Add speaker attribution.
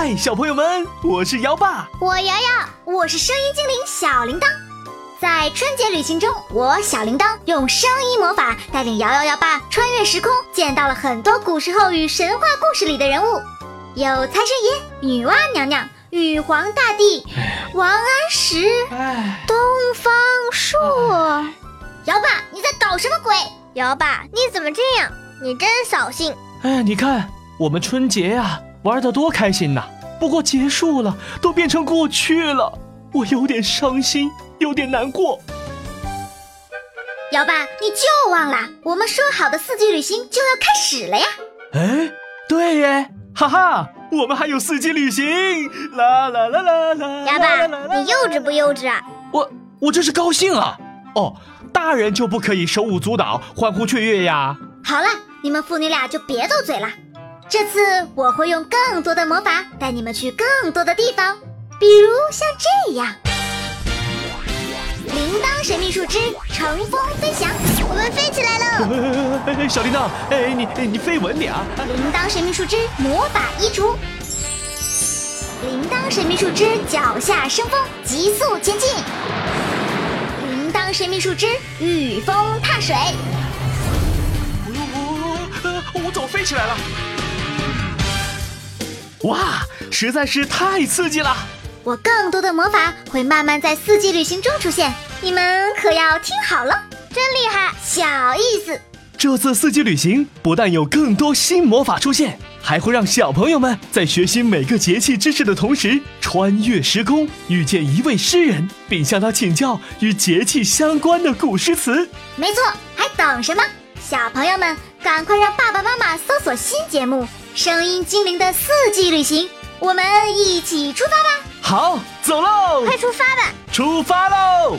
Speaker 1: 嗨，小朋友们，我是姚爸，
Speaker 2: 我瑶瑶，我是声音精灵小铃铛。在春节旅行中，我小铃铛用声音魔法带领瑶瑶瑶爸穿越时空，见到了很多古时候与神话故事里的人物，有财神爷、女娲娘娘、玉皇大帝、王安石、东方朔。瑶爸，你在搞什么鬼？
Speaker 3: 瑶爸，你怎么这样？你真扫兴！
Speaker 1: 哎，你看我们春节呀，玩的多开心呐！不过结束了，都变成过去了，我有点伤心，有点难过。
Speaker 2: 姚爸，你就忘了我们说好的四季旅行就要开始了呀？
Speaker 1: 哎，对耶，哈哈，我们还有四季旅行！啦啦啦啦啦！
Speaker 3: 姚爸，你幼稚不幼稚啊？
Speaker 1: 我我这是高兴啊！哦，大人就不可以手舞足蹈、欢呼雀跃呀？
Speaker 2: 好了。你们父女俩就别斗嘴了。这次我会用更多的魔法带你们去更多的地方，比如像这样。铃铛神秘树枝乘风飞翔，
Speaker 3: 我们飞起来
Speaker 1: 了！小铃铛，哎，你你飞稳点啊！
Speaker 2: 铃铛神秘树枝魔法移除，铃铛神秘树枝脚下生风，急速前进。铃铛神秘树枝御风踏水。
Speaker 1: 我怎么飞起来了？哇，实在是太刺激了！
Speaker 2: 我更多的魔法会慢慢在四季旅行中出现，你们可要听好了，
Speaker 3: 真厉害，
Speaker 2: 小意思。
Speaker 1: 这次四季旅行不但有更多新魔法出现，还会让小朋友们在学习每个节气知识的同时，穿越时空，遇见一位诗人，并向他请教与节气相关的古诗词。
Speaker 2: 没错，还等什么？小朋友们，赶快让爸爸妈妈搜索新节目《声音精灵的四季旅行》，我们一起出发吧！
Speaker 1: 好，走喽！
Speaker 3: 快出发吧！
Speaker 1: 出发喽！